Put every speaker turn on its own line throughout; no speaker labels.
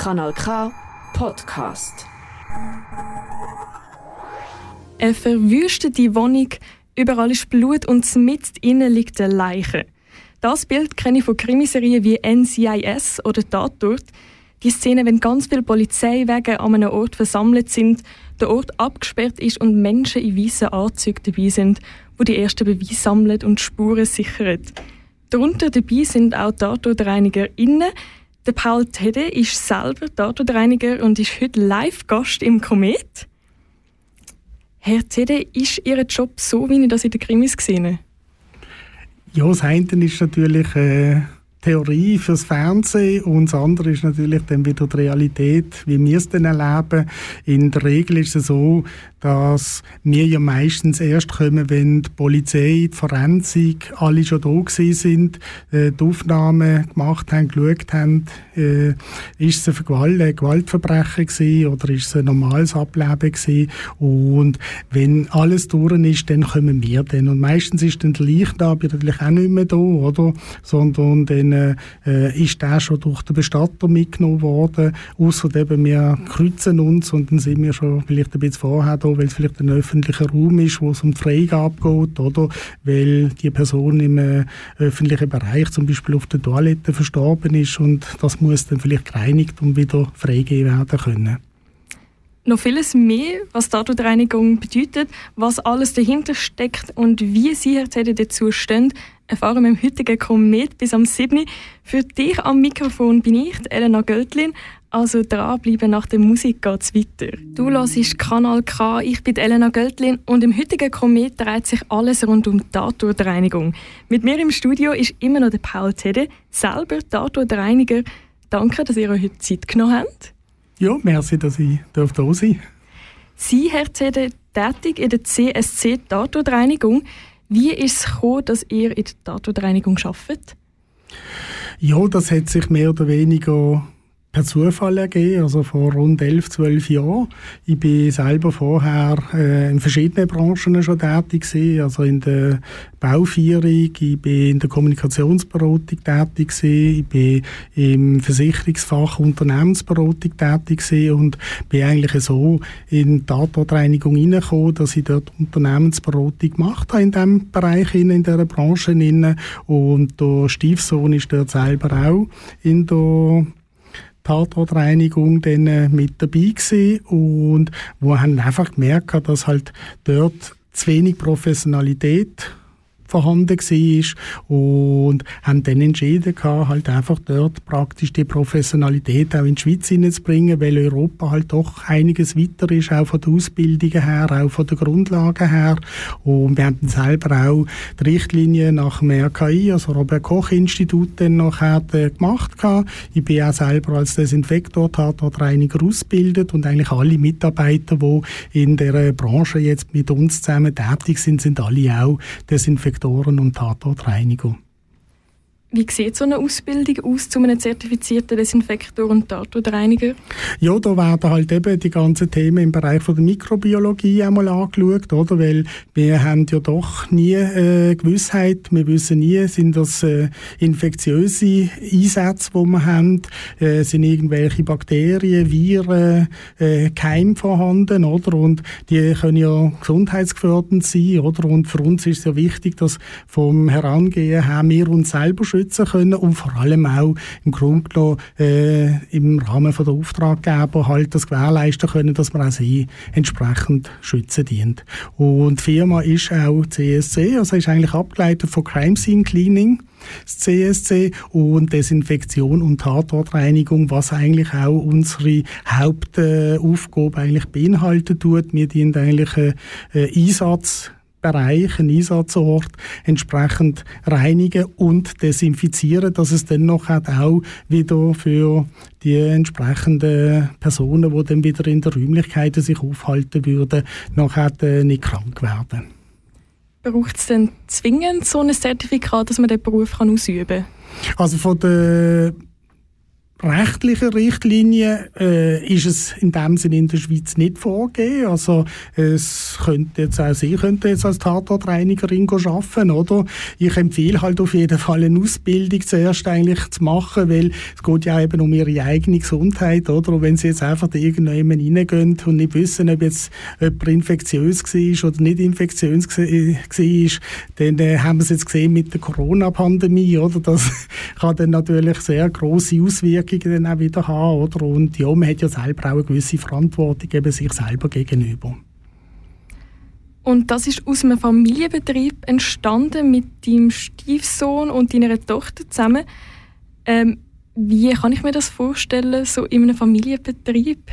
Kanal K Podcast.
Eine verwüstete Wohnung, überall ist Blut und mit innen liegt eine Leiche. Das Bild kenne ich von Krimiserien wie NCIS oder Tatort. Die Szene, wenn ganz viele Polizeiwagen an einem Ort versammelt sind, der Ort abgesperrt ist und Menschen in weißen Anzügen dabei sind, wo die ersten Beweise sammeln und Spuren sichern. Darunter dabei sind auch TatortreinigerInnen, der Paul Tede ist selber Tatortreiniger und ist heute Live-Gast im Komet. Herr Tede, ist Ihr Job so, wie ich das in den Krimis gesehen habe?
Ja, das eine ist natürlich äh, Theorie fürs Fernsehen und das andere ist natürlich dann wieder die Realität, wie wir es dann erleben. In der Regel ist es so, dass wir ja meistens erst kommen, wenn die Polizei, die Forensik, alle schon da gewesen sind, äh, die Aufnahmen gemacht haben, geschaut haben, äh, ist es ein, Gewalt, ein Gewaltverbrechen gewesen oder ist es ein normales Ableben gewesen? Und wenn alles durch ist, dann kommen wir dann. Und meistens ist dann der Leichnam natürlich auch nicht mehr da, oder? Sondern dann äh, ist der schon durch den Bestatter mitgenommen worden, außer wir kreuzen uns und dann sind wir schon vielleicht ein bisschen vorher da weil es vielleicht ein öffentlicher Raum ist, wo es um die Freigabe geht, oder weil die Person im äh, öffentlichen Bereich zum Beispiel auf der Toilette verstorben ist und das muss dann vielleicht gereinigt und wieder freigegeben werden können.
Noch vieles mehr, was Tatortreinigung bedeutet, was alles dahinter steckt und wie Sie, Herr Zede, dazu stehen, erfahren wir im heutigen Komet bis am 7. Für dich am Mikrofon bin ich, Elena Göttlin. Also dranbleiben, nach der Musik geht's weiter. Du hörst Kanal K, ich bin Elena Göltlin und im heutigen Komet dreht sich alles rund um Tatortreinigung. Mit mir im Studio ist immer noch der Paul Tede, selber Tatortreiniger. Danke, dass ihr euch heute Zeit genommen habt.
Ja, merci, dass ich da sein darf.
Sie, Herr Tede, tätig in der CSC Tatortreinigung. Wie ist es gekommen, dass ihr in der Tatortreinigung arbeitet?
Ja, das hat sich mehr oder weniger per Zufall ergeben, also vor rund elf, zwölf Jahren. Ich bin selber vorher äh, in verschiedenen Branchen schon tätig gewesen, also in der Bauführung, ich bin in der Kommunikationsberatung tätig gewesen, ich bin im Versicherungsfach Unternehmensberatung tätig gewesen und bin eigentlich so in die Tatortreinigung hineingekommen, dass ich dort Unternehmensberatung gemacht habe in diesem Bereich, in dieser Branche. Und der Stiefsohn ist dort selber auch in der Tatortreinigung dann äh, mit dabei gewesen. Und wo haben einfach gemerkt, dass halt dort zu wenig Professionalität vorhanden war und haben dann entschieden, halt einfach dort praktisch die Professionalität auch in die Schweiz hineinzubringen, weil Europa halt doch einiges weiter ist, auch von der Ausbildung her, auch von der Grundlage her. Und wir haben selber auch die Richtlinie nach dem RKI, also Robert Koch Institut, dann nachher äh, gemacht. Ich bin auch selber als Desinfektor, Tatortreiniger ausgebildet und eigentlich alle Mitarbeiter, die in der Branche jetzt mit uns zusammen tätig sind, sind alle auch Desinfektoren Desinfektoren und Tatortreinigung.
Wie sieht so eine Ausbildung aus zu einem zertifizierten Desinfektor und Tatortreiniger?
Ja, da werden halt eben die ganzen Themen im Bereich von der Mikrobiologie einmal angeschaut, oder? Weil wir haben ja doch nie äh, Gewissheit, wir wissen nie, sind das äh, infektiöse Einsätze, die wir haben, äh, sind irgendwelche Bakterien, Viren, äh, Keim vorhanden, oder? Und die können ja gesundheitsgefährdend sein, oder? Und für uns ist es ja wichtig, dass vom Herangehen her wir uns selber schützen schützen können und vor allem auch im Grunde genommen äh, im Rahmen von der Auftraggeber halt das gewährleisten können, dass man auch sie entsprechend schützen dient. Und die Firma ist auch CSC, also ist eigentlich abgeleitet von Crime Scene Cleaning das CSC und Desinfektion und Tatortreinigung, was eigentlich auch unsere Hauptaufgabe eigentlich beinhaltet tut. Wir dienen eigentlich äh, Einsatz Bereich, einen Einsatzort entsprechend reinigen und desinfizieren, dass es dann noch auch wieder für die entsprechenden Personen, die dann wieder in den Räumlichkeiten sich aufhalten würden, nachher nicht krank werden.
Braucht es denn zwingend so ein Zertifikat, dass man den Beruf kann ausüben kann?
Also von der rechtlichen Richtlinien äh, ist es in dem Sinne in der Schweiz nicht vorgegeben. Also es könnte jetzt auch Sie könnte jetzt als Tatortreinigerin arbeiten, oder? Ich empfehle halt auf jeden Fall eine Ausbildung zuerst eigentlich zu machen, weil es geht ja eben um Ihre eigene Gesundheit, oder? Und wenn Sie jetzt einfach irgendjemand reingehen und nicht wissen, ob jetzt jemand infektiös war oder nicht infektiös war, dann äh, haben wir es jetzt gesehen mit der Corona-Pandemie, oder? Das kann dann natürlich sehr große Auswirkungen Auswirkungen dann auch wieder haben. Oder? Und ja, man hat ja selber auch eine gewisse Verantwortung eben sich selber gegenüber.
Und das ist aus einem Familienbetrieb entstanden mit deinem Stiefsohn und deiner Tochter zusammen. Ähm, wie kann ich mir das vorstellen, so in einem Familienbetrieb?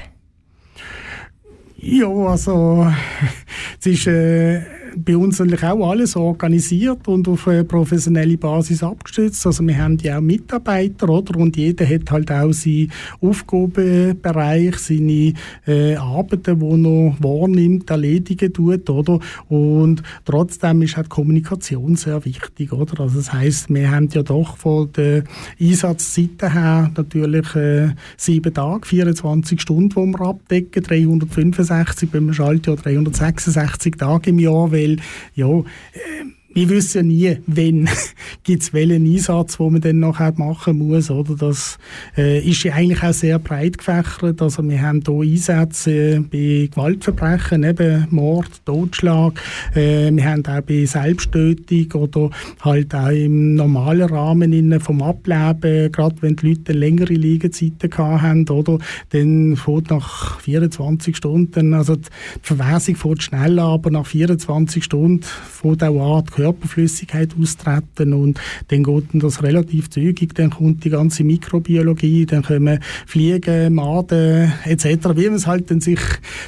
Ja, also es ist äh, bei uns natürlich auch alles organisiert und auf eine professionelle Basis abgestützt. Also wir haben ja auch Mitarbeiter, oder? Und jeder hat halt auch seinen Aufgabenbereich, seine äh, Arbeiten, die er noch wahrnimmt, erledigen tut, oder? Und trotzdem ist halt Kommunikation sehr wichtig, oder? Also das heißt, wir haben ja doch von der Einsatzzeiten her natürlich äh, sieben Tage, 24 Stunden, die wir abdecken, 365 beim Schaltjahr, 366 Tage im Jahr, weil weil ja, äh, wir wissen ja nie, wenn es welchen Einsatz, wo man dann nachher machen muss. Oder? Das äh, ist ja eigentlich auch sehr breit gefächert. Also wir haben hier Einsätze bei Gewaltverbrechen, eben Mord, Totschlag. Äh, wir haben auch bei Selbsttötung oder halt auch im normalen Rahmen vom Ableben, gerade wenn die Leute längere Liegezeiten haben, oder? Dann fährt nach 24 Stunden, also die Verwesung fährt schnell aber nach 24 Stunden fährt auch an, Körperflüssigkeit austreten und dann geht das relativ zügig, dann kommt die ganze Mikrobiologie, dann kommen Fliegen, Maden etc., wie man es halt dann sich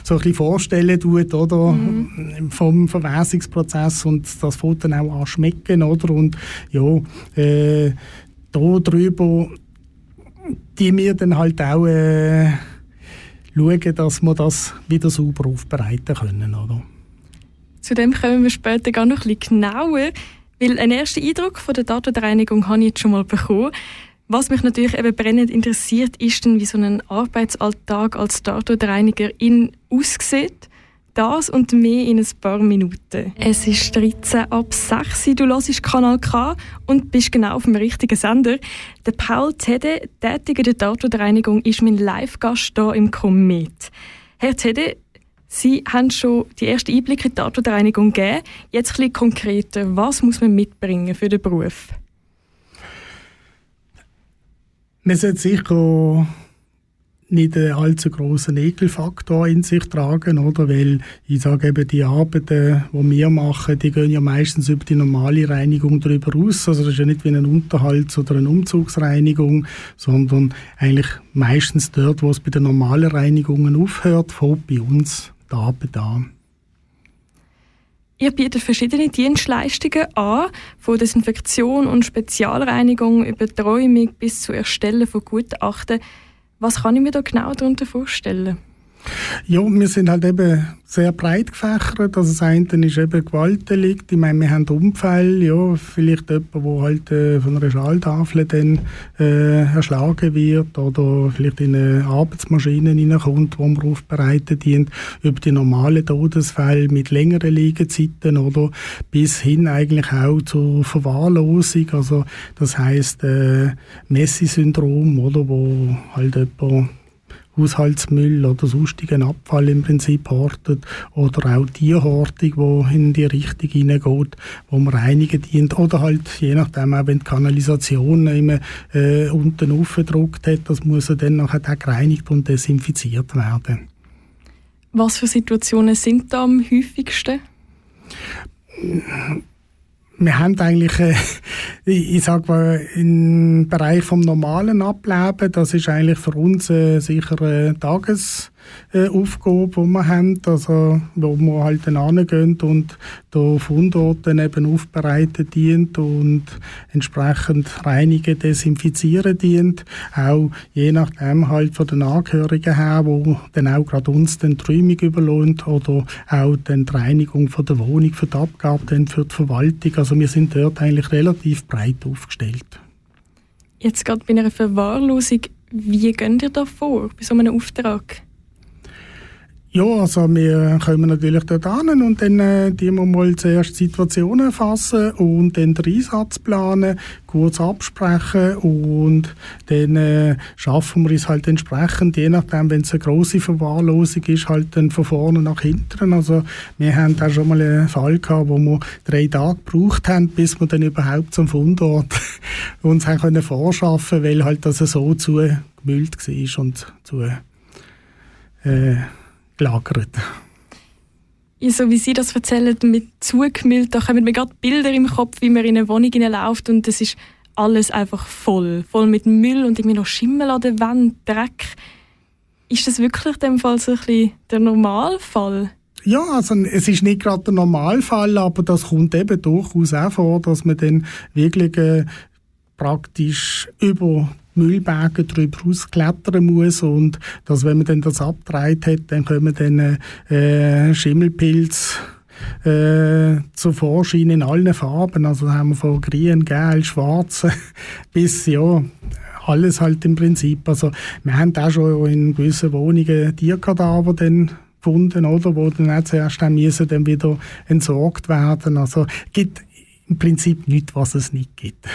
so ein bisschen vorstellen tut, oder, mhm. vom Verwesungsprozess und das fängt dann auch an schmecken, oder, und ja, äh, da drüber die wir dann halt auch äh, schauen, dass wir das wieder sauber aufbereiten können, oder?
Zu dem kommen wir später gar noch ein bisschen genauer, weil einen ersten Eindruck von der Datenreinigung habe ich jetzt schon mal bekommen. Was mich natürlich eben brennend interessiert, ist dann, wie so ein Arbeitsalltag als Datenreinigerin aussieht. Das und mehr in ein paar Minuten. Es ist 13 ab 6 du hörst Kanal K und bist genau auf dem richtigen Sender. Der Paul Tede, tätig in der Datenreinigung, ist mein Live-Gast hier im Komet. Herr Tede, Sie haben schon die ersten Einblicke in die Tatortreinigung gegeben. Jetzt ein bisschen konkreter. Was muss man mitbringen für den Beruf?
Man sollte sicher nicht einen allzu großen Ekelfaktor in sich tragen, oder? Weil ich sage eben, die Arbeiten, die wir machen, die gehen ja meistens über die normale Reinigung darüber aus. Also das ist ja nicht wie eine Unterhalts- oder eine Umzugsreinigung, sondern eigentlich meistens dort, wo es bei den normalen Reinigungen aufhört, fängt bei uns Arbeit an.
Ihr bietet verschiedene Dienstleistungen an, von Desinfektion und Spezialreinigung über Träumung bis zu Erstellen von Gutachten. Was kann ich mir da genau darunter vorstellen?
Ja, wir sind halt eben sehr breit gefächert. Also das eine ist eben Gewaltdelikt. Ich meine, wir haben Unfälle, ja, vielleicht jemand, der halt äh, von einer Schalltafel dann äh, erschlagen wird oder vielleicht in eine Arbeitsmaschine hineinkommt, die man aufbereitet dient, über die normalen Todesfälle mit längeren Liegezeiten oder bis hin eigentlich auch zur Verwahrlosung. Also das heißt äh, Messi-Syndrom, oder, wo halt jemand Haushaltsmüll oder sonstigen Abfall im Prinzip hortet oder auch Tierhortung, wo in die Richtung hineingeht, wo man reinigen dient oder halt je nachdem auch wenn die Kanalisation immer äh, unten aufgedruckt hat, das muss dann nachher auch gereinigt und desinfiziert werden.
Was für Situationen sind da am häufigsten?
Wir haben eigentlich, äh, ich sage mal, im Bereich vom normalen Ableben, das ist eigentlich für uns äh, sicher eine Tages äh, Aufgabe, die wir haben, also wo wir halt hingehen und der Fundort dann eben aufbereiten dient und entsprechend reinigen, desinfizieren dient. Auch je nachdem halt von den Angehörigen her, wo dann auch gerade uns den Träumung überlohnt oder auch dann die Reinigung von der Wohnung für die Abgabe, dann für die Verwaltung. Also wir sind dort eigentlich relativ breit aufgestellt.
Jetzt gerade bei einer Verwahrlosung, Wie geht ihr da vor bei so einem Auftrag?
Ja, also wir kommen natürlich dort an und dann äh, die wir mal zuerst Situationen erfassen und dann den Einsatz planen, kurz absprechen und dann äh, schaffen wir es halt entsprechend, je nachdem, wenn es eine grosse Verwahrlosung ist, halt dann von vorne nach hinten. Also wir haben da schon mal einen Fall gehabt, wo wir drei Tage gebraucht haben, bis wir dann überhaupt zum Fundort uns haben können vorschaffen, weil halt das so zugemüllt war und zu äh, gelagert.
Ja, so wie Sie das erzählen, mit zugemüllt, da kommen mir gerade Bilder im Kopf, wie man in eine Wohnung läuft und es ist alles einfach voll. Voll mit Müll und irgendwie noch Schimmel an der Wand, Dreck. Ist das wirklich in dem Fall so ein bisschen der Normalfall?
Ja, also es ist nicht gerade der Normalfall, aber das kommt eben durchaus auch vor, dass man dann wirklich äh, praktisch über Müllberge drüber rausklettern muss und dass, wenn man dann das abgedreht hat, dann kommen dann äh, Schimmelpilz äh, zu Vorschein in allen Farben. Also haben wir von grün, gelb, schwarz bis ja alles halt im Prinzip. Also wir haben auch schon in gewissen Wohnungen Tierkadaver dann gefunden, oder, wo dann auch zuerst dann müssen dann wieder entsorgt werden. Also gibt im Prinzip nichts, was es nicht gibt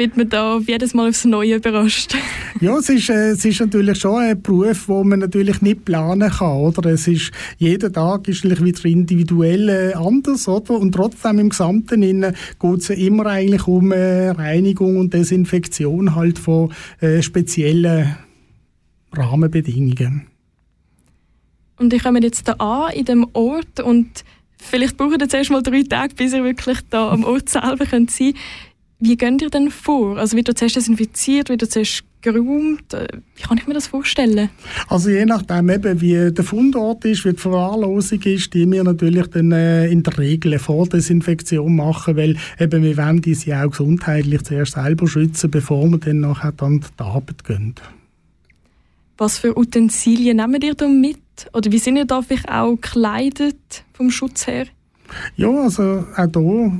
wird man da jedes Mal aufs Neue überrascht.
ja, es ist, äh, es ist natürlich schon ein Beruf, wo man natürlich nicht planen kann, oder? Es ist, jeder Tag ist wieder individuell äh, anders, oder? Und trotzdem im Gesamten geht es ja immer eigentlich um äh, Reinigung und Desinfektion halt von äh, speziellen Rahmenbedingungen.
Und ich komme jetzt da an, in dem Ort und vielleicht braucht ihr zuerst mal drei Tage, bis ihr wirklich da am Ort selber könnt sein könnt. Wie geht ihr denn vor? Also wird zuerst desinfiziert, wird zuerst geräumt? Äh, wie kann ich mir das vorstellen?
Also je nachdem, eben, wie der Fundort ist, wie die Verwahrlosung ist, die wir natürlich dann äh, in der Regel eine Vordesinfektion machen, weil eben wir wollen die ja auch gesundheitlich zuerst selber schützen, bevor wir dann nachher an die Arbeit gehen.
Was für Utensilien nehmt ihr da mit? Oder wie sind ihr da vielleicht auch gekleidet vom Schutz her?
Ja, also auch hier,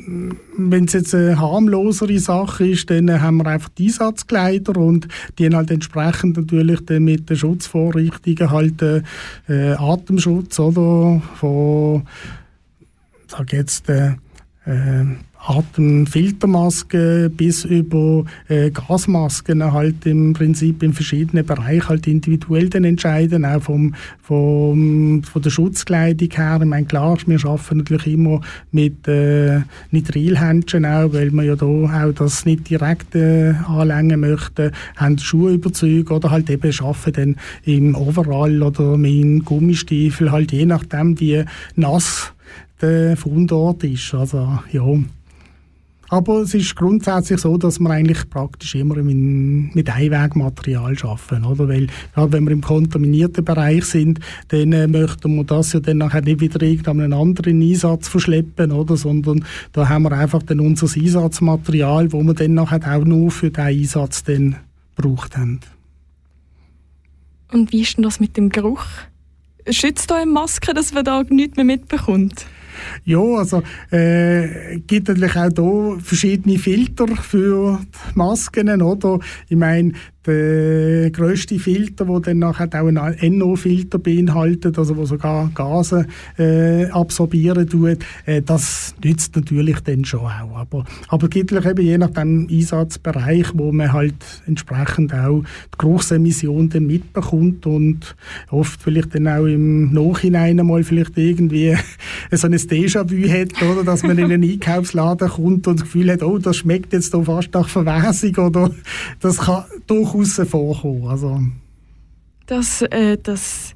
wenn es jetzt eine harmlosere Sache ist, dann haben wir einfach die Einsatzkleider und die haben halt entsprechend natürlich dann mit den Schutzvorrichtungen halt äh, äh Atemschutz oder? Von, sag jetzt, äh, Atemfiltermasken bis über äh, Gasmasken halt im Prinzip in verschiedenen Bereichen halt individuell dann entscheiden, auch vom, vom, von der Schutzkleidung her. Ich meine, klar, wir arbeiten natürlich immer mit äh, Nitrilhändchen auch, weil wir ja da auch das nicht direkt äh, anlängen möchten, haben Schuhüberzüge oder halt eben arbeiten dann im Overall oder mit Gummistiefel, halt je nachdem, wie nass der Fundort ist. Also, ja. Aber es ist grundsätzlich so, dass wir eigentlich praktisch immer mit Einwegmaterial arbeiten, oder? Weil, gerade wenn wir im kontaminierten Bereich sind, dann äh, möchten wir das ja dann nachher nicht wieder irgendeinen anderen Einsatz verschleppen, oder? Sondern da haben wir einfach dann unser Einsatzmaterial, wo wir dann nachher auch nur für den Einsatz dann gebraucht haben.
Und wie ist denn das mit dem Geruch? Schützt da eine Maske, dass man da nichts mehr mitbekommt?
Ja, also äh, gibt natürlich auch hier verschiedene Filter für die Masken, oder? Ich meine, der grösste Filter, der dann nachher auch einen NO-Filter beinhaltet, also wo sogar Gase äh, absorbieren tut, äh, das nützt natürlich dann schon auch. Aber, aber es gibt eben je nach dem Einsatzbereich, wo man halt entsprechend auch die Geruchsemission dann mitbekommt und oft vielleicht dann auch im Nachhinein mal vielleicht irgendwie so ein Déjà-vu hat, oder, dass man in einen Einkaufsladen kommt und das Gefühl hat, oh, das schmeckt jetzt da fast nach Verwesung oder das kann durchaus vorkommen. Also.
Das, äh, das,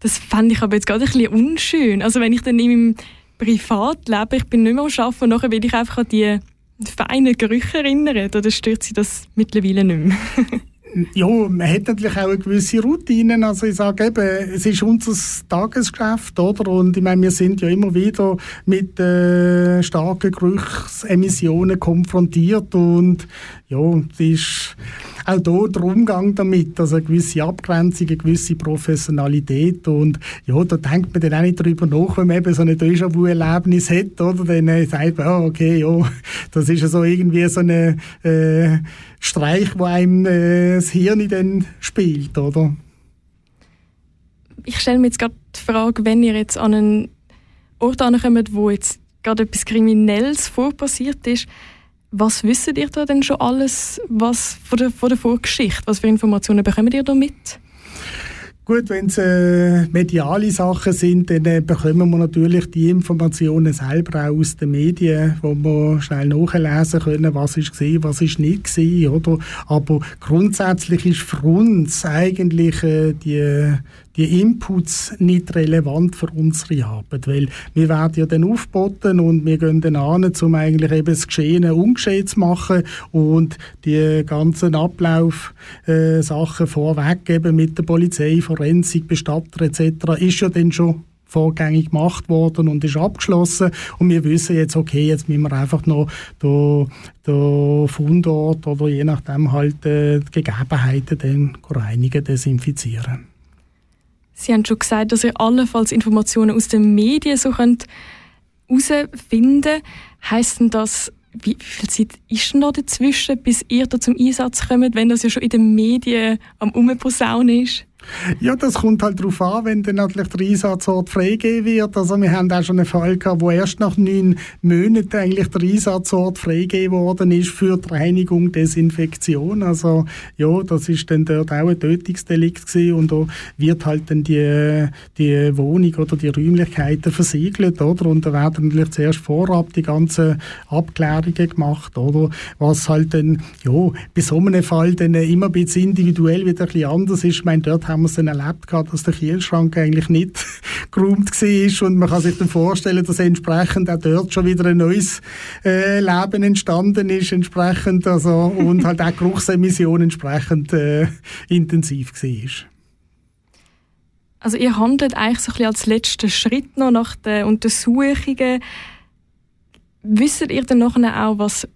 das fände ich aber jetzt gerade ein bisschen unschön. Also wenn ich dann in meinem Privatleben, ich bin nicht mehr am Arbeiten, nachher will ich einfach an die feinen Gerüche erinnern, oder stört sie das mittlerweile nicht mehr?
ja, man hat natürlich auch eine gewisse Routine. Also ich sage eben, es ist unser Tagesgeschäft, oder? Und ich meine, wir sind ja immer wieder mit äh, starken Geruchsemissionen konfrontiert und ja, es ist auch hier der Umgang damit, also eine gewisse Abgrenzung, eine gewisse Professionalität und ja, da denkt man dann auch nicht darüber nach, wenn man eben so ein Déjà-vu-Erlebnis hat, oder? Dann äh, sagt man, oh, okay, ja, das ist ja so irgendwie so eine äh, Streich, wo einem äh, das Hirn dann spielt, oder?
Ich stelle mir jetzt gerade die Frage, wenn ihr jetzt an einen Ort ankommt, wo jetzt gerade etwas Kriminelles vorpassiert ist, was wisst ihr da denn schon alles was von, der, von der Vorgeschichte? Was für Informationen bekommt ihr da mit?
Gut, wenn es äh, mediale Sachen sind, dann äh, bekommen wir natürlich die Informationen selber auch aus den Medien, wo wir schnell nachlesen können, was ist gesehen, was ist nicht gesehen? Aber grundsätzlich ist für uns eigentlich äh, die die Inputs nicht relevant für unsere Arbeit, weil wir werden ja dann aufboten und wir gehen dann an, um eigentlich eben das Geschehene ungeschehen zu machen und die ganzen Ablauf-Sachen äh, vorweg eben mit der Polizei, Forensik, Bestatter etc. ist ja dann schon vorgängig gemacht worden und ist abgeschlossen und wir wissen jetzt, okay, jetzt müssen wir einfach noch den, den Fundort oder je nachdem halt äh, die Gegebenheiten dann reinigen, desinfizieren.
Sie haben schon gesagt, dass ihr allenfalls Informationen aus den Medien so herausfinden könnt. Heisst denn das, wie, viel Zeit ist da dazwischen, bis ihr da zum Einsatz kommt, wenn das ja schon in den Medien am Umposaunen ist?
Ja, das kommt halt darauf an, wenn dann natürlich der Einsatzort freigegeben wird. Also wir haben auch schon einen Fall gehabt, wo erst nach neun Monaten eigentlich der Einsatzort freigegeben worden ist für die Reinigung, Desinfektion. Also ja, das ist dann dort auch ein Tötungsdelikt gewesen und da wird halt dann die, die Wohnung oder die Räumlichkeiten versiegelt, oder? Und da werden natürlich zuerst vorab die ganzen Abklärungen gemacht, oder? Was halt dann, ja, bei so einem Fall dann immer ein bisschen individuell wieder ein bisschen anders ist. Ich meine, dort haben wir es dann erlebt, dass der Kühlschrank eigentlich nicht geräumt war und man kann sich dann vorstellen, dass entsprechend auch dort schon wieder ein neues äh, Leben entstanden ist entsprechend also, und halt auch die Geruchsemission entsprechend äh, intensiv war.
Also ihr handelt eigentlich so ein bisschen als letzten Schritt noch nach den Untersuchungen. Wisst ihr dann nachher auch, was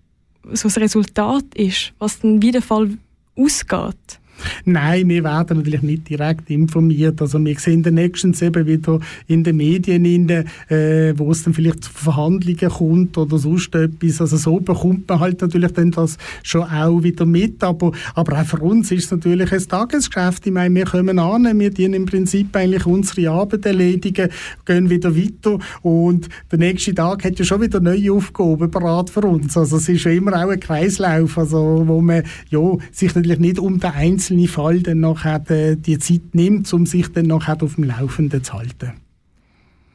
so das Resultat ist, was dann wie der Fall ausgeht?
Nein, wir werden natürlich nicht direkt informiert. Also wir sehen dann nächstens eben wieder in den Medien, in den, äh, wo es dann vielleicht zu Verhandlungen kommt oder sonst etwas. Also so bekommt man halt natürlich dann das schon auch wieder mit. Aber, aber auch für uns ist es natürlich ein Tagesgeschäft. Ich meine, wir kommen an, wir dienen im Prinzip eigentlich unsere Arbeit erledigen, gehen wieder weiter und der nächste Tag hat ja schon wieder neue Aufgaben parat für uns. Also es ist ja immer auch ein Kreislauf, also wo man ja, sich natürlich nicht um den einzelnen einzelne Fall dann nachher die Zeit nimmt, um sich dann nachher auf dem Laufenden zu halten.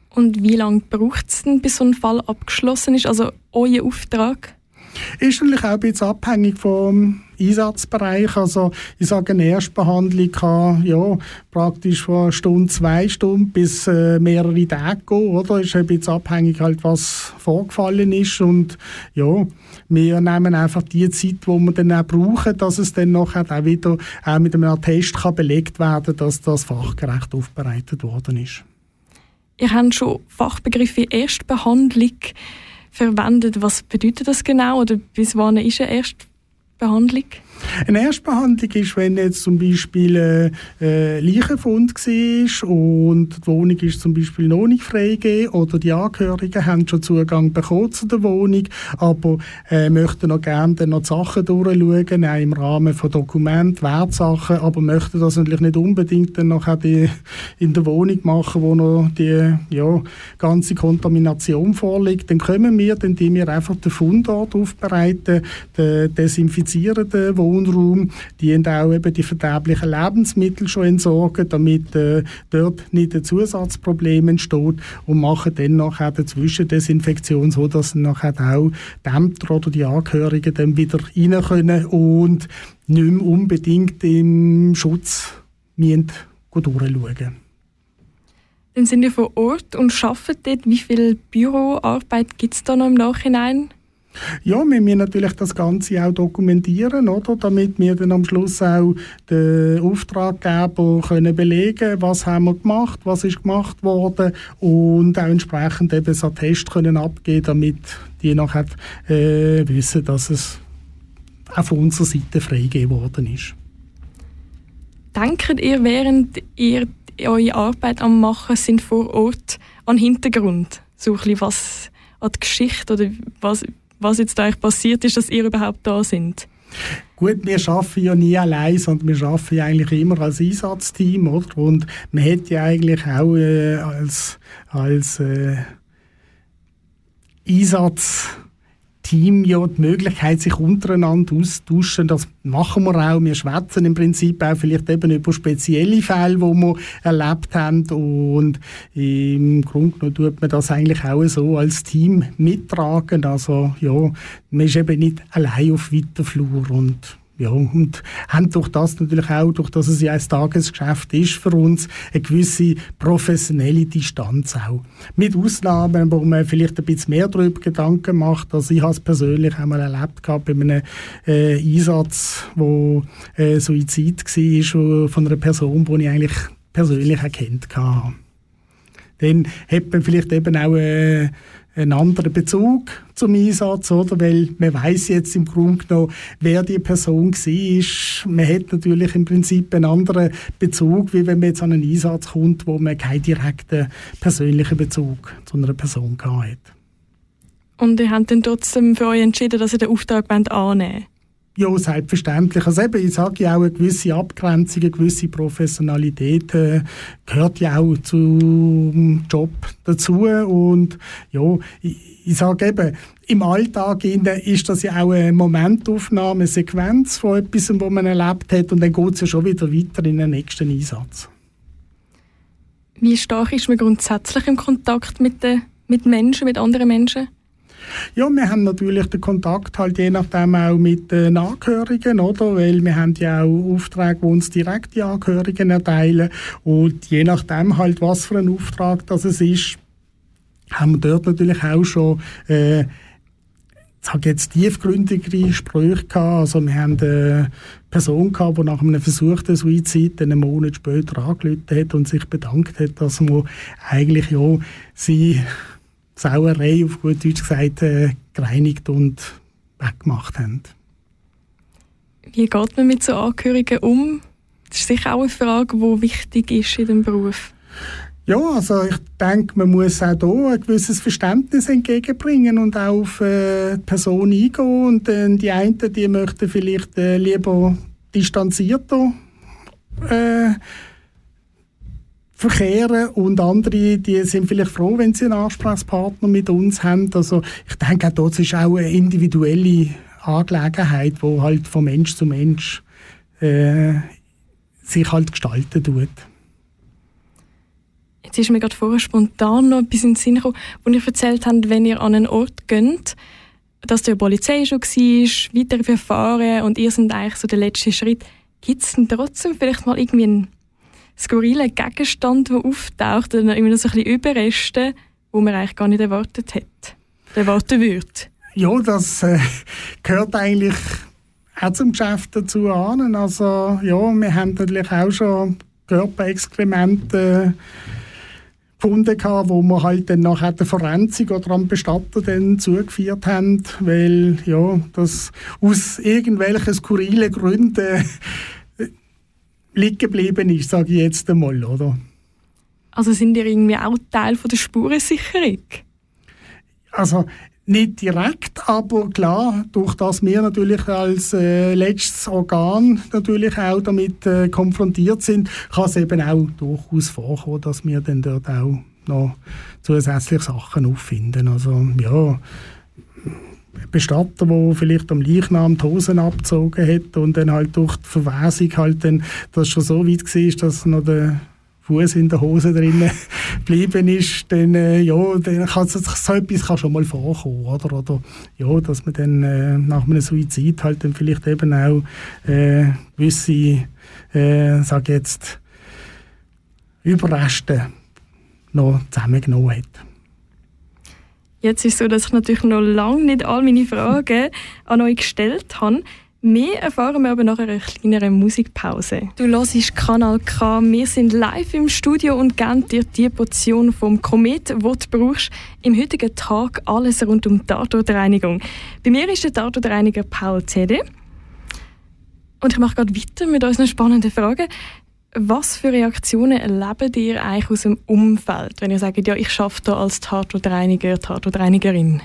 Und wie lange braucht es denn, bis so ein Fall abgeschlossen ist? Also euer Auftrag?
Ist natürlich auch ein bisschen abhängig vom Einsatzbereich. Also ich sage, eine Erstbehandlung kann ja, praktisch von Stunde, zwei Stunden bis äh, mehrere Tage gehen. Oder? Ist ein bisschen abhängig, halt, was vorgefallen ist. Und ja, wir nehmen einfach die Zeit, die wir dann auch brauchen, dass es dann nachher auch wieder auch mit einem Attest kann belegt werden dass das fachgerecht aufbereitet worden ist.
Ihr habt schon Fachbegriffe Erstbehandlung verwendet. Was bedeutet das genau oder bis wann ist eine Erstbehandlung? Behandlung?
Eine Erstbehandlung ist, wenn jetzt zum Beispiel ein äh, Leichenfund war und die Wohnung ist zum Beispiel noch nicht freigegeben oder die Angehörigen haben schon Zugang bekommen zu der Wohnung, aber äh, möchten noch gerne dann noch die Sachen durchschauen, auch im Rahmen von Dokumenten, Wertsachen, aber möchten das natürlich nicht unbedingt dann noch die in der Wohnung machen, wo noch die ja, ganze Kontamination vorliegt. Dann kommen wir, die wir einfach den Fundort aufbereiten, den desinfizieren den Wohnraum, die auch eben die verderblichen Lebensmittel schon entsorgen, damit äh, dort nicht ein Zusatzproblem entsteht und machen dann nachher die Zwischendesinfektion so, dass nachher auch die Ämter oder die Angehörigen dann wieder rein können und nicht mehr unbedingt im Schutz müssen durchschauen.
Dann sind ihr vor Ort und arbeiten dort. Wie viel Büroarbeit gibt es da noch im Nachhinein?
Ja, wir müssen natürlich das Ganze auch dokumentieren, oder? damit wir dann am Schluss auch den Auftraggeber können belegen was haben wir gemacht, was ist gemacht worden und auch entsprechend eben so Test können abgeben, damit die nachher äh, wissen, dass es auch von unserer Seite freigegeben worden ist.
Denkt ihr, während ihr eure Arbeit am Machen sind vor Ort an Hintergrund? So ein bisschen was an die Geschichte oder was, was jetzt eigentlich passiert ist, dass ihr überhaupt da sind?
Gut, wir arbeiten ja nie allein, sondern wir arbeiten eigentlich immer als Einsatzteam, oder? Und man hätte ja eigentlich auch äh, als, als äh, Einsatz Team ja die Möglichkeit, sich untereinander auszutauschen. Das machen wir auch. Wir schwätzen im Prinzip auch vielleicht eben über spezielle Fälle, die wir erlebt haben. Und im Grunde genommen tut man das eigentlich auch so als Team mittragen. Also ja, man ist eben nicht allein auf weiter Flur und ja, und haben durch das natürlich auch, durch dass es ja ein Tagesgeschäft ist für uns, eine gewisse professionelle Distanz auch. Mit Ausnahmen, wo man vielleicht ein bisschen mehr darüber Gedanken macht. Also ich habe es persönlich einmal erlebt gehabt bei einem äh, Einsatz, wo äh, Suizid war von einer Person, die ich eigentlich persönlich erkannt habe. Dann hat man vielleicht eben auch äh, einen anderen Bezug zum Einsatz, oder? Weil man weiß jetzt im Grunde genommen, wer die Person war. Man hat natürlich im Prinzip einen anderen Bezug, wie wenn man jetzt an einen Einsatz kommt, wo man keinen direkten persönlichen Bezug zu einer Person hat.
Und ihr habt dann trotzdem für euch entschieden, dass ihr den Auftrag annehmen wollt?
Ja, selbstverständlich. Also eben, ich sage ja auch, eine gewisse Abgrenzung, eine gewisse Professionalität äh, gehört ja auch zum Job dazu. Und ja, ich, ich sage eben, im Alltag ist das ja auch eine Momentaufnahme, eine Sequenz von etwas, was man erlebt hat und dann geht es ja schon wieder weiter in den nächsten Einsatz.
Wie stark ist man grundsätzlich im Kontakt mit, den, mit Menschen, mit anderen Menschen?
Ja, wir haben natürlich den Kontakt halt je nachdem auch mit den Angehörigen, oder? Weil wir haben ja auch Aufträge, die uns direkt die Angehörigen erteilen und je nachdem halt, was für ein Auftrag das es ist, haben wir dort natürlich auch schon äh, ich sage jetzt tiefgründigere Gespräche gehabt. Also wir haben eine Person gehabt, die nach einem versuchten Suizid einen Monat später angerufen hat und sich bedankt hat, dass wir eigentlich ja sie Sauerei, auf gut Deutsch gesagt, äh, gereinigt und weggemacht haben.
Wie geht man mit so Angehörigen um? Das ist sicher auch eine Frage, die wichtig ist in dem Beruf.
Ja, also ich denke, man muss auch hier ein gewisses Verständnis entgegenbringen und auch auf äh, die Person eingehen. Und äh, die einen, die möchten vielleicht äh, lieber distanzierter äh, verkehren und andere, die sind vielleicht froh, wenn sie einen Ansprechpartner mit uns haben. Also ich denke, auch dort ist auch eine individuelle Angelegenheit, die halt von Mensch zu Mensch äh, sich halt gestalten tut.
Jetzt ist mir gerade vorher spontan noch etwas in den Sinn gekommen, wo ihr erzählt habt, wenn ihr an einen Ort geht, dass die Polizei schon war, weitere Verfahren und ihr seid eigentlich so der letzte Schritt. Gibt es denn trotzdem vielleicht mal irgendwie einen skurrilen Gegenstand, der auftaucht, oder immer so ein Überreste, wo man eigentlich gar nicht erwartet hat, erwarten würde.
Ja, das äh, gehört eigentlich auch zum Geschäft dazu an. Also ja, wir haben natürlich auch schon Körperexkremente äh, gefunden gehabt, wo wir halt dann nachher der Forensik oder am Bestatter dann zugeführt haben, weil ja, das aus irgendwelchen skurrilen Gründen liegen geblieben ist, sage ich jetzt einmal, oder?
Also sind ihr irgendwie auch Teil von der Spurensicherung?
Also nicht direkt, aber klar, durch das wir natürlich als äh, letztes Organ natürlich auch damit äh, konfrontiert sind, kann es eben auch durchaus vorkommen, dass wir dann dort auch noch zusätzliche Sachen auffinden. Also ja, Bestatter, der vielleicht am Leichnam die Hosen abgezogen hat und dann halt durch die Verwesung halt dann das schon so weit war, dass noch der Fuß in der Hose drinnen geblieben ist, dann, äh, ja, dann kann so, so etwas kann schon mal vorkommen, oder? Oder, ja, dass man dann äh, nach einem Suizid halt dann vielleicht eben auch äh, gewisse, äh, sag jetzt, Überreste noch zusammengenommen hat.
Jetzt ist es so, dass ich natürlich noch lange nicht all meine Fragen an euch gestellt habe. Mehr erfahren wir aber nach einer kleineren Musikpause. Du hörst Kanal K. Wir sind live im Studio und geben dir die Portion vom Komet, die du brauchst. Im heutigen Tag alles rund um Tatortreinigung. Bei mir ist der Tatortreiniger Paul Zede. Und ich mache gerade weiter mit unseren spannenden Fragen. Was für Reaktionen erlebt ihr eigentlich aus dem Umfeld, wenn ihr sagt, ja, ich arbeite hier als Tatortreiniger, Tatortreinigerin?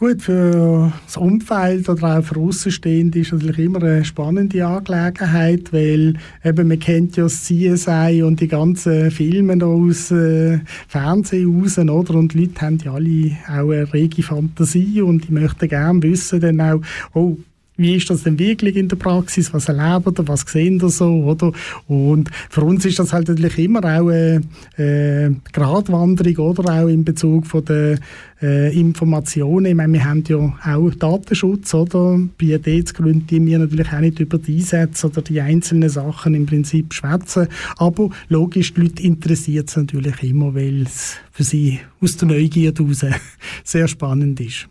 Gut, für das Umfeld oder auch für Außenstehende ist natürlich immer eine spannende Angelegenheit, weil eben man kennt ja das CSI und die ganzen Filme aus äh, Fernsehen raus, oder? Und die Leute haben ja alle auch eine rege Fantasie und die möchten gerne wissen dann auch, oh, wie ist das denn wirklich in der Praxis, was erlebt ihr, was sehen ihr so, oder? Und für uns ist das halt natürlich immer auch eine, äh, Gratwanderung, oder auch in Bezug von den äh, Informationen. Ich meine, wir haben ja auch Datenschutz, oder? Pietätsgründe, die wir natürlich auch nicht über die Einsätze oder die einzelnen Sachen im Prinzip schwätzen. Aber logisch, die Leute interessiert es natürlich immer, weil es für sie aus der Neugierde heraus sehr spannend ist.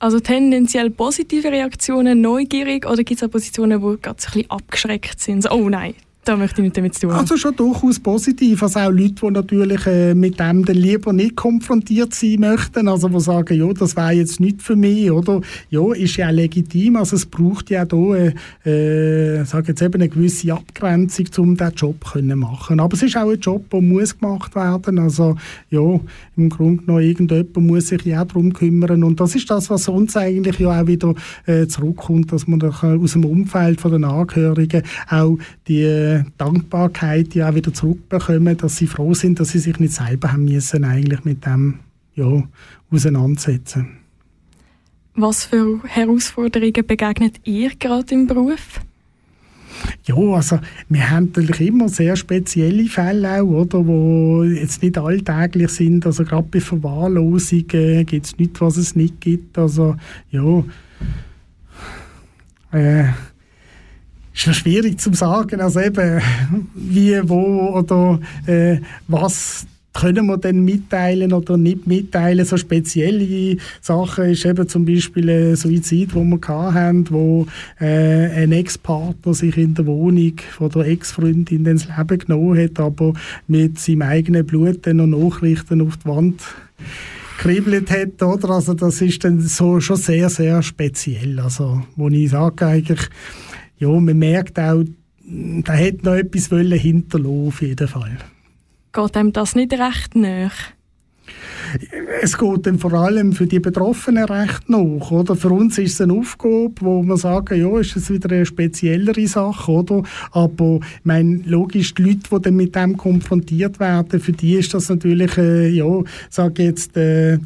Also tendenziell positive Reaktionen, neugierig oder gibt es auch Positionen, die gerade ein bisschen abgeschreckt sind? So, oh nein, da möchte ich nicht damit zu tun
Also schon durchaus positiv. Also auch Leute, die natürlich äh, mit dem dann lieber nicht konfrontiert sein möchten, also die sagen, ja, das wäre jetzt nicht für mich, oder? Ja, ist ja auch legitim. Also es braucht ja hier, äh, äh, sage jetzt eben eine gewisse Abgrenzung, um diesen Job zu machen. Aber es ist auch ein Job, der muss gemacht werden. Also ja, im Grunde genommen, irgendjemand muss sich ja auch darum kümmern. Und das ist das, was uns eigentlich ja auch wieder äh, zurückkommt, dass man aus dem Umfeld von den Angehörigen auch die Dankbarkeit ja auch wieder zurückbekommen, dass sie froh sind, dass sie sich nicht selber haben müssen eigentlich mit dem ja, auseinandersetzen.
Was für Herausforderungen begegnet ihr gerade im Beruf?
Ja, also wir haben natürlich immer sehr spezielle Fälle auch, oder, wo jetzt nicht alltäglich sind. Also gerade bei Verwahrlosungen gibt es nichts, was es nicht gibt. Also ja, äh, ist noch schwierig zu sagen, also eben wie, wo oder äh, was können wir denn mitteilen oder nicht mitteilen? So spezielle Sachen ist eben zum Beispiel ein Suizid, wo wir hatten, wo äh, ein Ex-Partner sich in der Wohnung von der Ex-Freundin ins Leben genommen hat, aber mit seinem eigenen Blut dann noch Nachrichten auf die Wand kribbelt hat, oder? Also das ist dann so schon sehr, sehr speziell. Also, wo ich sage eigentlich, ja, man merkt auch, da hätte noch etwas hinterlassen auf jeden Fall.
Geht einem das nicht recht nach?
Es geht dann vor allem für die Betroffenen recht nach. Oder? Für uns ist es eine Aufgabe, wo wir sagen, ja, ist es wieder eine speziellere Sache. Oder? Aber ich meine, logisch, die Leute, die dann mit dem konfrontiert werden, für die ist das natürlich, äh, ja, sage jetzt, äh,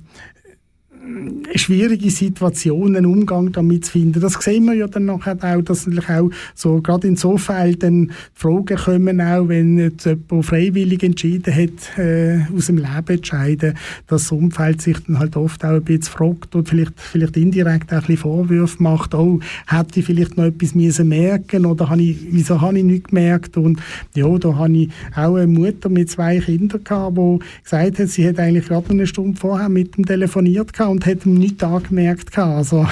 schwierige Situation, einen Umgang damit zu finden. Das sehen wir ja dann nachher auch, dass natürlich auch so, gerade in so Fällen dann Fragen kommen auch, wenn jetzt jemand freiwillig entschieden hat, äh, aus dem Leben entscheiden, dass das Umfeld sich dann halt oft auch ein bisschen fragt und vielleicht, vielleicht indirekt auch ein bisschen Vorwürfe macht, oh, hätte ich vielleicht noch etwas müssen merken oder habe ich, wieso habe ich nicht gemerkt und ja, da habe ich auch eine Mutter mit zwei Kindern gehabt, die gesagt hat, sie hat eigentlich gerade eine Stunde vorher mit dem telefoniert gehabt und hat ihm nichts angemerkt. Also,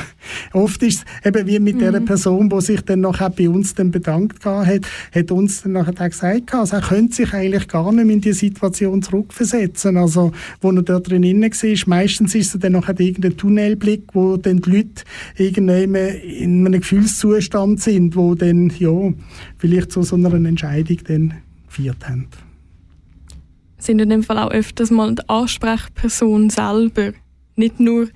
oft ist es eben wie mit mhm. der Person, die sich dann noch bei uns dann bedankt hat, hat uns dann nachher gesagt, also er könnte sich eigentlich gar nicht mehr in die Situation zurückversetzen. Also, wo er dort drin war, meistens ist es dann noch irgendein Tunnelblick, wo dann die Leute irgendwann in einem Gefühlszustand sind, wo dann, ja, vielleicht zu so einer Entscheidung dann geführt haben.
Sind in dem Fall auch öfters mal die Ansprechperson selber nicht nur,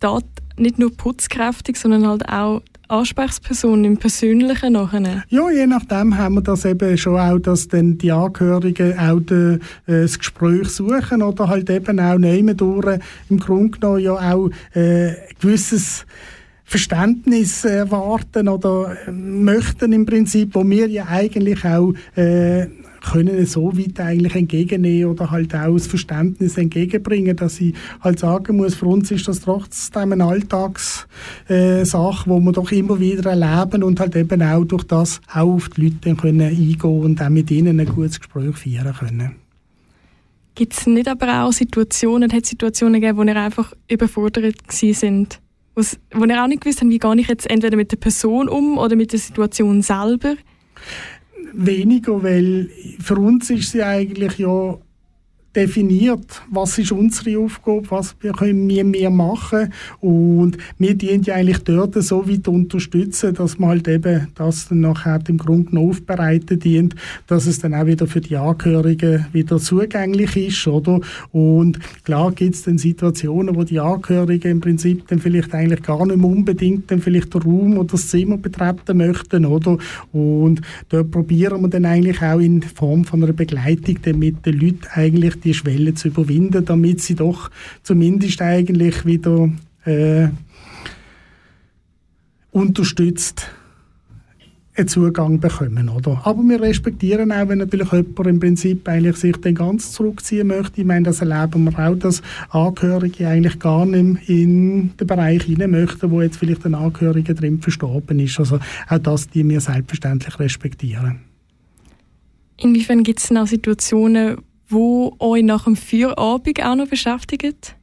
dat, nicht nur putzkräftig, sondern halt auch Ansprechperson im Persönlichen nachher?
Ja, je nachdem haben wir das eben schon auch, dass dann die Angehörigen auch de, äh, das Gespräch suchen oder halt eben auch nehmen durch im Grunde genommen ja auch äh, gewisses Verständnis erwarten oder möchten im Prinzip, wo wir ja eigentlich auch äh, können so weit eigentlich entgegennehmen oder halt auch das Verständnis entgegenbringen, dass ich halt sagen muss, für uns ist das trotzdem eine Alltagssache, äh, wo wir doch immer wieder erleben und halt eben auch durch das auch auf die Leute können eingehen und auch mit ihnen ein gutes Gespräch führen können.
Gibt es nicht aber auch Situationen, hat Situationen gegeben, wo ihr einfach überfordert sind? Wo ihr auch nicht gewusst habt, wie gehe ich jetzt entweder mit der Person um oder mit der Situation selber?
Weniger, weil für uns ist sie eigentlich ja definiert, was ist unsere Aufgabe, was können wir mehr machen und wir dienen ja eigentlich dort so weit unterstützen, dass man halt eben das dann nachher im Grunde noch aufbereitet dient, dass es dann auch wieder für die Angehörigen wieder zugänglich ist, oder? Und klar gibt es dann Situationen, wo die Angehörigen im Prinzip dann vielleicht eigentlich gar nicht mehr unbedingt dann vielleicht den Raum oder das Zimmer betreten möchten, oder? Und dort probieren wir dann eigentlich auch in Form von einer Begleitung dann mit den Leuten eigentlich die Schwelle zu überwinden, damit sie doch zumindest eigentlich wieder äh, unterstützt einen Zugang bekommen, oder? Aber wir respektieren auch, wenn natürlich jemand im Prinzip eigentlich sich dann ganz zurückziehen möchte. Ich meine, das erleben wir auch, dass Angehörige eigentlich gar nicht in den Bereich hinein möchten, wo jetzt vielleicht ein Angehöriger drin verstorben ist. Also auch das, die wir selbstverständlich respektieren.
Inwiefern gibt es denn auch Situationen, wo euch nach dem Feierabend auch noch beschäftigt?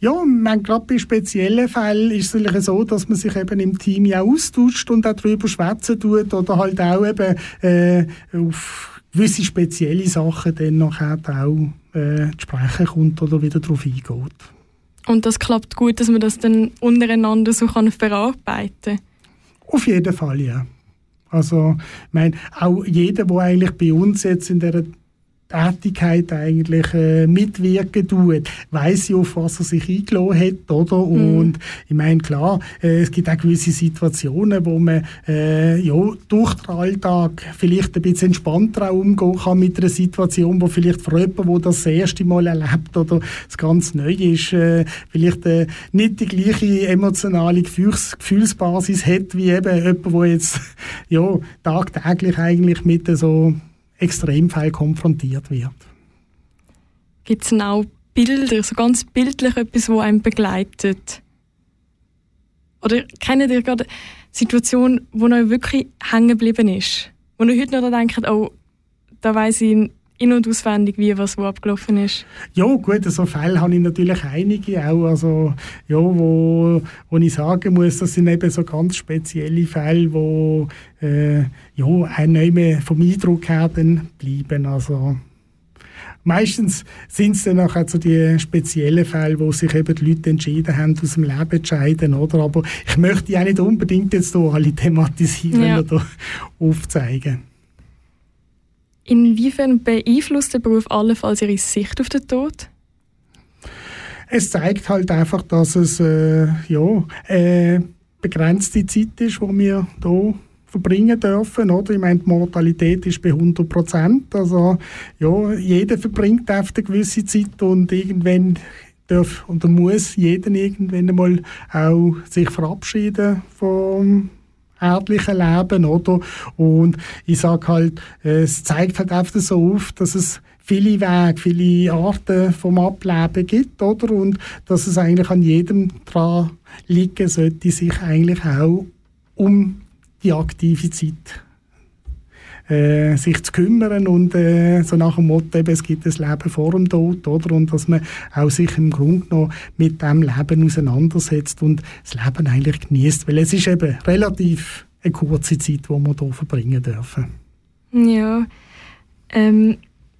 Ja, man, gerade bei speziellen Fällen ist es so, dass man sich eben im Team ja austauscht und auch darüber schwätzen tut oder halt auch eben äh, auf gewisse spezielle Sachen dann nachher auch äh, zu sprechen kommt oder wieder darauf eingeht.
Und das klappt gut, dass man das dann untereinander so kann verarbeiten kann?
Auf jeden Fall, ja. Also, ich meine, auch jeder, der eigentlich bei uns jetzt in der Tätigkeit eigentlich äh, mitwirken tut, weiß ja, auf was er sich eingeladen hat, oder? Mhm. Und ich meine, klar, äh, es gibt auch gewisse Situationen, wo man äh, ja, durch den Alltag vielleicht ein bisschen entspannter auch umgehen kann mit einer Situation, wo vielleicht für jemanden, der das, das erste Mal erlebt oder das ganz neu ist, äh, vielleicht äh, nicht die gleiche emotionale Gefühls Gefühlsbasis hat, wie eben jemand, der jetzt ja, tagtäglich eigentlich mit so Extremfall konfrontiert wird.
Gibt es auch Bilder, so ganz bildlich etwas, wo einem begleitet? Oder kennt ihr gerade eine Situation, wo euch wirklich hängen geblieben ist? Wo ihr heute noch denkt, oh, da weiß ich in- und auswendig, wie was wo abgelaufen ist?
Ja, gut, so Fälle habe ich natürlich einige auch, also, ja, wo, wo ich sagen muss, das sind eben so ganz spezielle Fälle, wo äh, ja, auch nicht mehr vom Eindruck her dann bleiben, also Meistens sind es dann auch so die speziellen Fälle, wo sich eben die Leute entschieden haben, aus dem Leben zu scheiden, oder? Aber ich möchte ja nicht unbedingt jetzt hier alle thematisieren ja. oder aufzeigen.
Inwiefern beeinflusst der Beruf allenfalls Ihre Sicht auf den Tod?
Es zeigt halt einfach, dass es äh, ja, äh, begrenzte Zeit ist, die wir hier verbringen dürfen. Oder? Ich meine, die Mortalität ist bei 100 Prozent. Also ja, jeder verbringt eine gewisse Zeit und irgendwann darf oder muss jeder irgendwann einmal auch sich verabschieden vom erdlichen Leben, oder? Und ich sage halt, es zeigt halt einfach so auf, dass es viele Wege, viele Arten vom Ableben gibt, oder? Und dass es eigentlich an jedem dran liegen sollte, sich eigentlich auch um die aktive Zeit äh, sich zu kümmern und äh, so nach dem Motto, eben, es gibt ein Leben vor dem Tod, oder? Und dass man auch sich im Grunde noch mit dem Leben auseinandersetzt und das Leben eigentlich genießt, weil es ist eben relativ eine kurze Zeit, die wir hier verbringen dürfen.
Ja, ähm,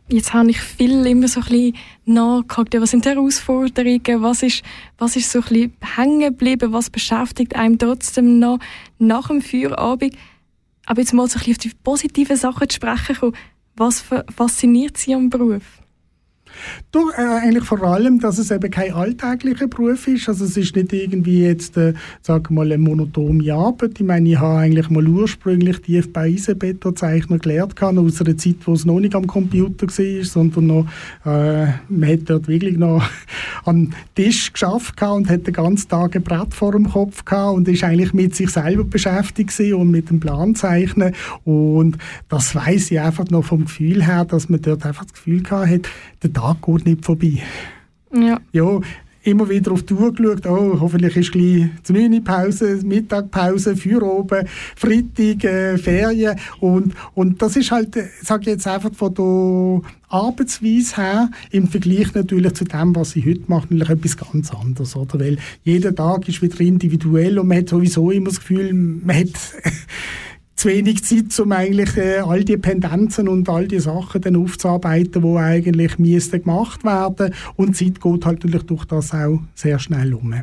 jetzt habe ich viel immer so ein bisschen nachgehakt, was sind die Herausforderungen, was ist, was ist so ein bisschen hängen geblieben, was beschäftigt einem trotzdem noch nach dem Feierabend. Aber jetzt mal so ein bisschen auf die positiven Sachen zu sprechen kommen. Was fasziniert Sie am Beruf?
Doch, äh, eigentlich vor allem, dass es eben kein alltäglicher Beruf ist. Also es ist nicht irgendwie jetzt, äh, wir mal, eine monotone Arbeit. Ich meine, ich habe eigentlich mal ursprünglich Tiefbau Eisenbettonzeichner gelernt, aus einer Zeit, wo es noch nicht am Computer war, sondern noch, äh, man hat dort wirklich noch am Tisch geschafft und hat den ganzen Tag ein Brett vor dem Kopf gehabt und ist eigentlich mit sich selber beschäftigt und mit dem Planzeichnen. Und das weiß ich einfach noch vom Gefühl her, dass man dort einfach das Gefühl gehabt hat, der geht nicht vorbei.
Ja.
ja immer wieder auf die Uhr geschaut, oh, hoffentlich ist gleich die 9 Pause, Mittagpause, für oben, Freitag, äh, Ferien und, und das ist halt, sage ich jetzt einfach von der Arbeitsweise her, im Vergleich natürlich zu dem, was ich heute mache, natürlich etwas ganz anderes, oder? Weil jeder Tag ist wieder individuell und man hat sowieso immer das Gefühl, man hat zu wenig Zeit, um eigentlich äh, all die Pendenzen und all die Sachen dann aufzuarbeiten, die eigentlich müssten gemacht werden. Und Zeit geht halt natürlich durch das auch sehr schnell um.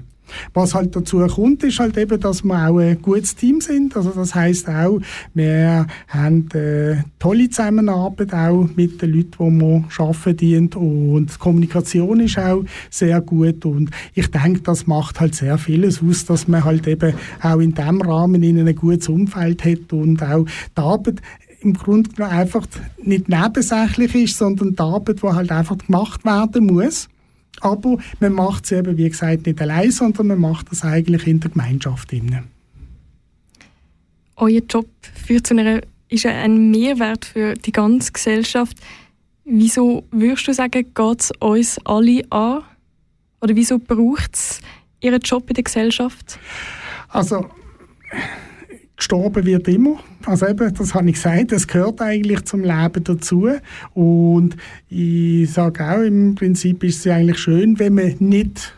Was halt dazu kommt, ist halt eben, dass wir auch ein gutes Team sind. Also das heißt auch, wir haben eine tolle Zusammenarbeit auch mit den Leuten, die wir arbeiten und die Kommunikation ist auch sehr gut und ich denke, das macht halt sehr vieles aus, dass man halt eben auch in diesem Rahmen in ein gutes Umfeld hat und auch die Arbeit im Grunde einfach nicht nebensächlich ist, sondern die Arbeit, die halt einfach gemacht werden muss. Aber man macht es eben, wie gesagt, nicht allein, sondern man macht es eigentlich in der Gemeinschaft.
Euer Job führt zu einer, ist ein Mehrwert für die ganze Gesellschaft. Wieso würdest du sagen, geht es uns alle an? Oder wieso braucht es Ihren Job in der Gesellschaft?
Also, gestorben wird immer. Also eben, das habe ich gesagt, das gehört eigentlich zum Leben dazu. Und ich sage auch, im Prinzip ist es eigentlich schön, wenn man nicht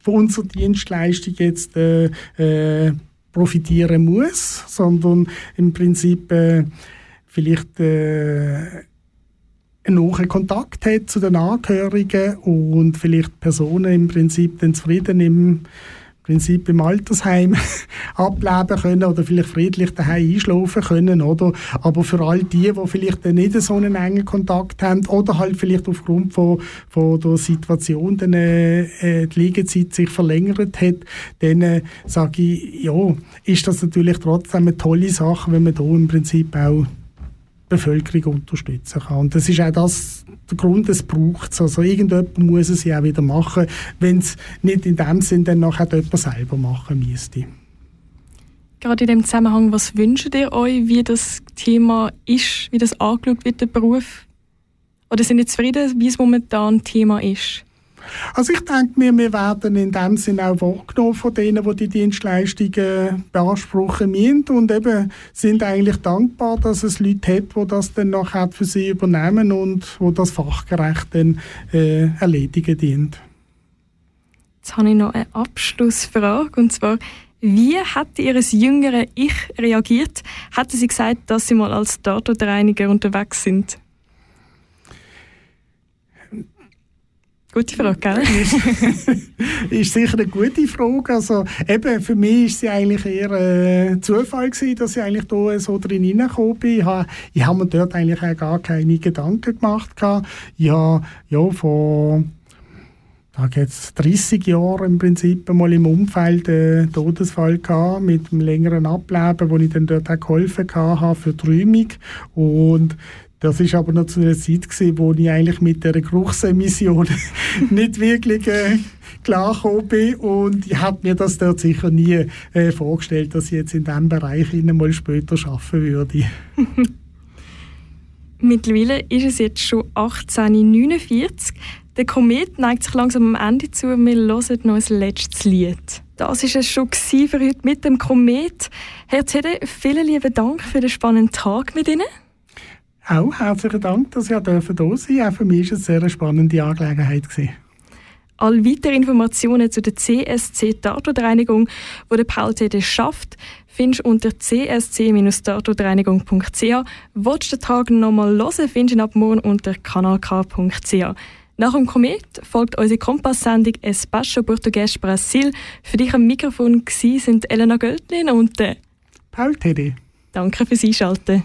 von unserer Dienstleistung jetzt äh, äh, profitieren muss, sondern im Prinzip äh, vielleicht äh, einen hohen Kontakt hat zu den Angehörigen und vielleicht Personen im Prinzip dann zufrieden im Prinzip im Altersheim ableben können oder vielleicht friedlich daheim einschlafen können, oder? Aber für all die, die vielleicht nicht so einen engen Kontakt haben oder halt vielleicht aufgrund von, von der Situation dann, äh, die Liegezeit sich verlängert hat, dann äh, sage ich, ja, ist das natürlich trotzdem eine tolle Sache, wenn man da im Prinzip auch Bevölkerung unterstützen kann. Und das ist auch das, der Grund, es braucht es. Also irgendjemand muss es ja auch wieder machen, wenn es nicht in dem Sinn dann nachher jemand selber machen müsste.
Gerade in dem Zusammenhang, was wünscht ihr euch, wie das Thema ist, wie das angeschaut wird, der Beruf? Oder sind ihr zufrieden, wie es momentan Thema ist?
Also ich denke mir, wir werden in dem Sinne auch wahrgenommen von denen, die die Dienstleistungen beanspruchen müssen und eben sind eigentlich dankbar, dass es Leute hat, die das dann nachher für sie übernehmen und wo das fachgerecht dann äh, erledigen dient.
Jetzt habe ich noch eine Abschlussfrage und zwar wie hat Ihr jüngere Ich reagiert? Hatte sie gesagt, dass Sie mal als Tatortreiniger unterwegs sind? Gute Frage, gell?
ist sicher eine gute Frage. Also, eben, für mich ist sie eigentlich eher äh, Zufall gewesen, dass ich eigentlich da so drin hineingekommen bin. Ich habe, habe mir dort eigentlich auch gar keine Gedanken gemacht. Gehabt. Habe ja, vor da jetzt 30 Jahre im Prinzip mal im Umfeld einen Todesfall gehabt, mit einem längeren Ableben, wo ich dann dort auch geholfen habe für die Räumung. Und das ist aber noch zu einer Zeit gewesen, wo ich eigentlich mit der Geruchsemission nicht wirklich äh, klargekommen bin und ich habe mir das dort sicher nie äh, vorgestellt, dass ich jetzt in diesem Bereich mal später arbeiten würde.
Mittlerweile ist es jetzt schon 1849. Der Komet neigt sich langsam am Ende zu. Wir hören noch ein letztes Lied. Das war es schon für heute mit dem Komet. Herr Zede, vielen lieben Dank für den spannenden Tag mit Ihnen.
Auch herzlichen Dank, dass ihr hier sein durfte. Auch für mich war es eine sehr spannende Angelegenheit.
All weitere Informationen zu der CSC Tatortreinigung, die der Paul Tede schafft, findest du unter csc-tatortreinigung.ch. Willst du den Tag nochmal hören, findest du ihn ab morgen unter kanalk.ch. Nach dem Komet folgt unsere Kompass-Sendung Espacio Portugues Brasil. Für dich am Mikrofon sind Elena Göltlin und
Paul Tede.
Danke fürs Einschalten.